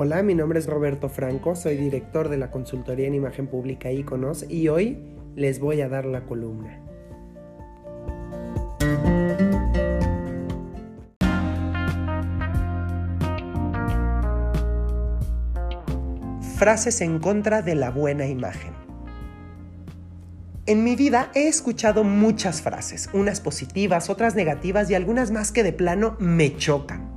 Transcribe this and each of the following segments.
Hola, mi nombre es Roberto Franco, soy director de la consultoría en imagen pública Iconos y hoy les voy a dar la columna. Frases en contra de la buena imagen. En mi vida he escuchado muchas frases, unas positivas, otras negativas y algunas más que de plano me chocan.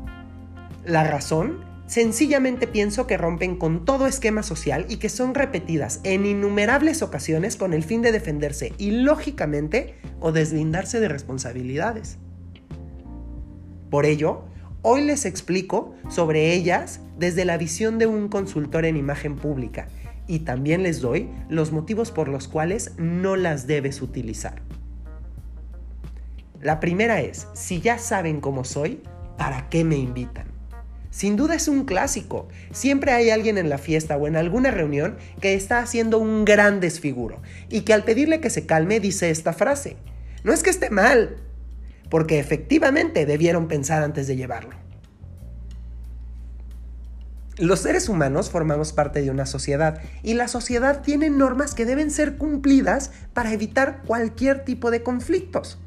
La razón Sencillamente pienso que rompen con todo esquema social y que son repetidas en innumerables ocasiones con el fin de defenderse ilógicamente o deslindarse de responsabilidades. Por ello, hoy les explico sobre ellas desde la visión de un consultor en imagen pública y también les doy los motivos por los cuales no las debes utilizar. La primera es, si ya saben cómo soy, ¿para qué me invitan? Sin duda es un clásico. Siempre hay alguien en la fiesta o en alguna reunión que está haciendo un gran desfiguro y que al pedirle que se calme dice esta frase. No es que esté mal, porque efectivamente debieron pensar antes de llevarlo. Los seres humanos formamos parte de una sociedad y la sociedad tiene normas que deben ser cumplidas para evitar cualquier tipo de conflictos.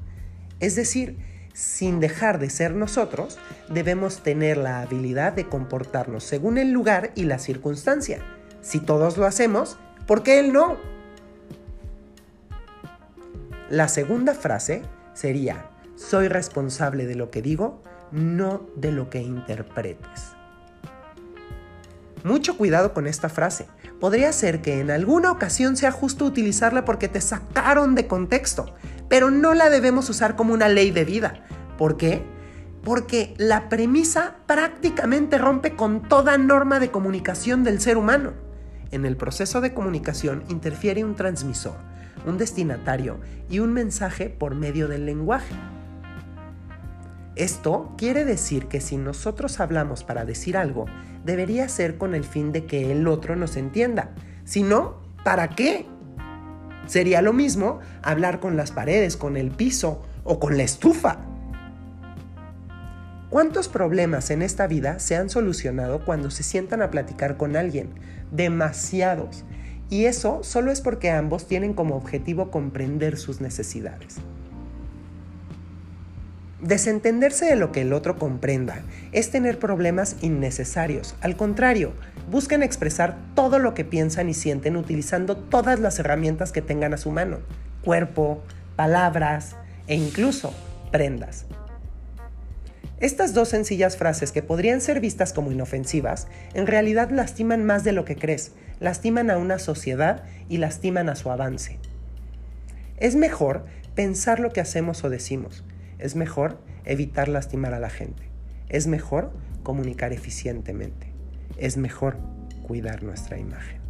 Es decir, sin dejar de ser nosotros, debemos tener la habilidad de comportarnos según el lugar y la circunstancia. Si todos lo hacemos, ¿por qué él no? La segunda frase sería, soy responsable de lo que digo, no de lo que interpretes. Mucho cuidado con esta frase. Podría ser que en alguna ocasión sea justo utilizarla porque te sacaron de contexto, pero no la debemos usar como una ley de vida. ¿Por qué? Porque la premisa prácticamente rompe con toda norma de comunicación del ser humano. En el proceso de comunicación interfiere un transmisor, un destinatario y un mensaje por medio del lenguaje. Esto quiere decir que si nosotros hablamos para decir algo, debería ser con el fin de que el otro nos entienda. Si no, ¿para qué? Sería lo mismo hablar con las paredes, con el piso o con la estufa. ¿Cuántos problemas en esta vida se han solucionado cuando se sientan a platicar con alguien? Demasiados. Y eso solo es porque ambos tienen como objetivo comprender sus necesidades. Desentenderse de lo que el otro comprenda es tener problemas innecesarios. Al contrario, busquen expresar todo lo que piensan y sienten utilizando todas las herramientas que tengan a su mano. Cuerpo, palabras e incluso prendas. Estas dos sencillas frases que podrían ser vistas como inofensivas, en realidad lastiman más de lo que crees, lastiman a una sociedad y lastiman a su avance. Es mejor pensar lo que hacemos o decimos, es mejor evitar lastimar a la gente. Es mejor comunicar eficientemente. Es mejor cuidar nuestra imagen.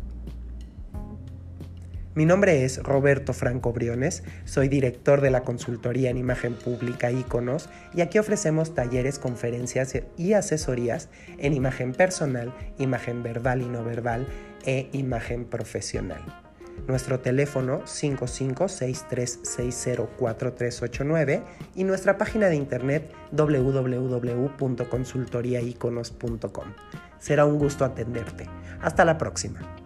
Mi nombre es Roberto Franco Briones, soy director de la consultoría en imagen pública Iconos y aquí ofrecemos talleres, conferencias y asesorías en imagen personal, imagen verbal y no verbal e imagen profesional. Nuestro teléfono 5563604389 y nuestra página de internet www.consultoriaiconos.com. Será un gusto atenderte. Hasta la próxima.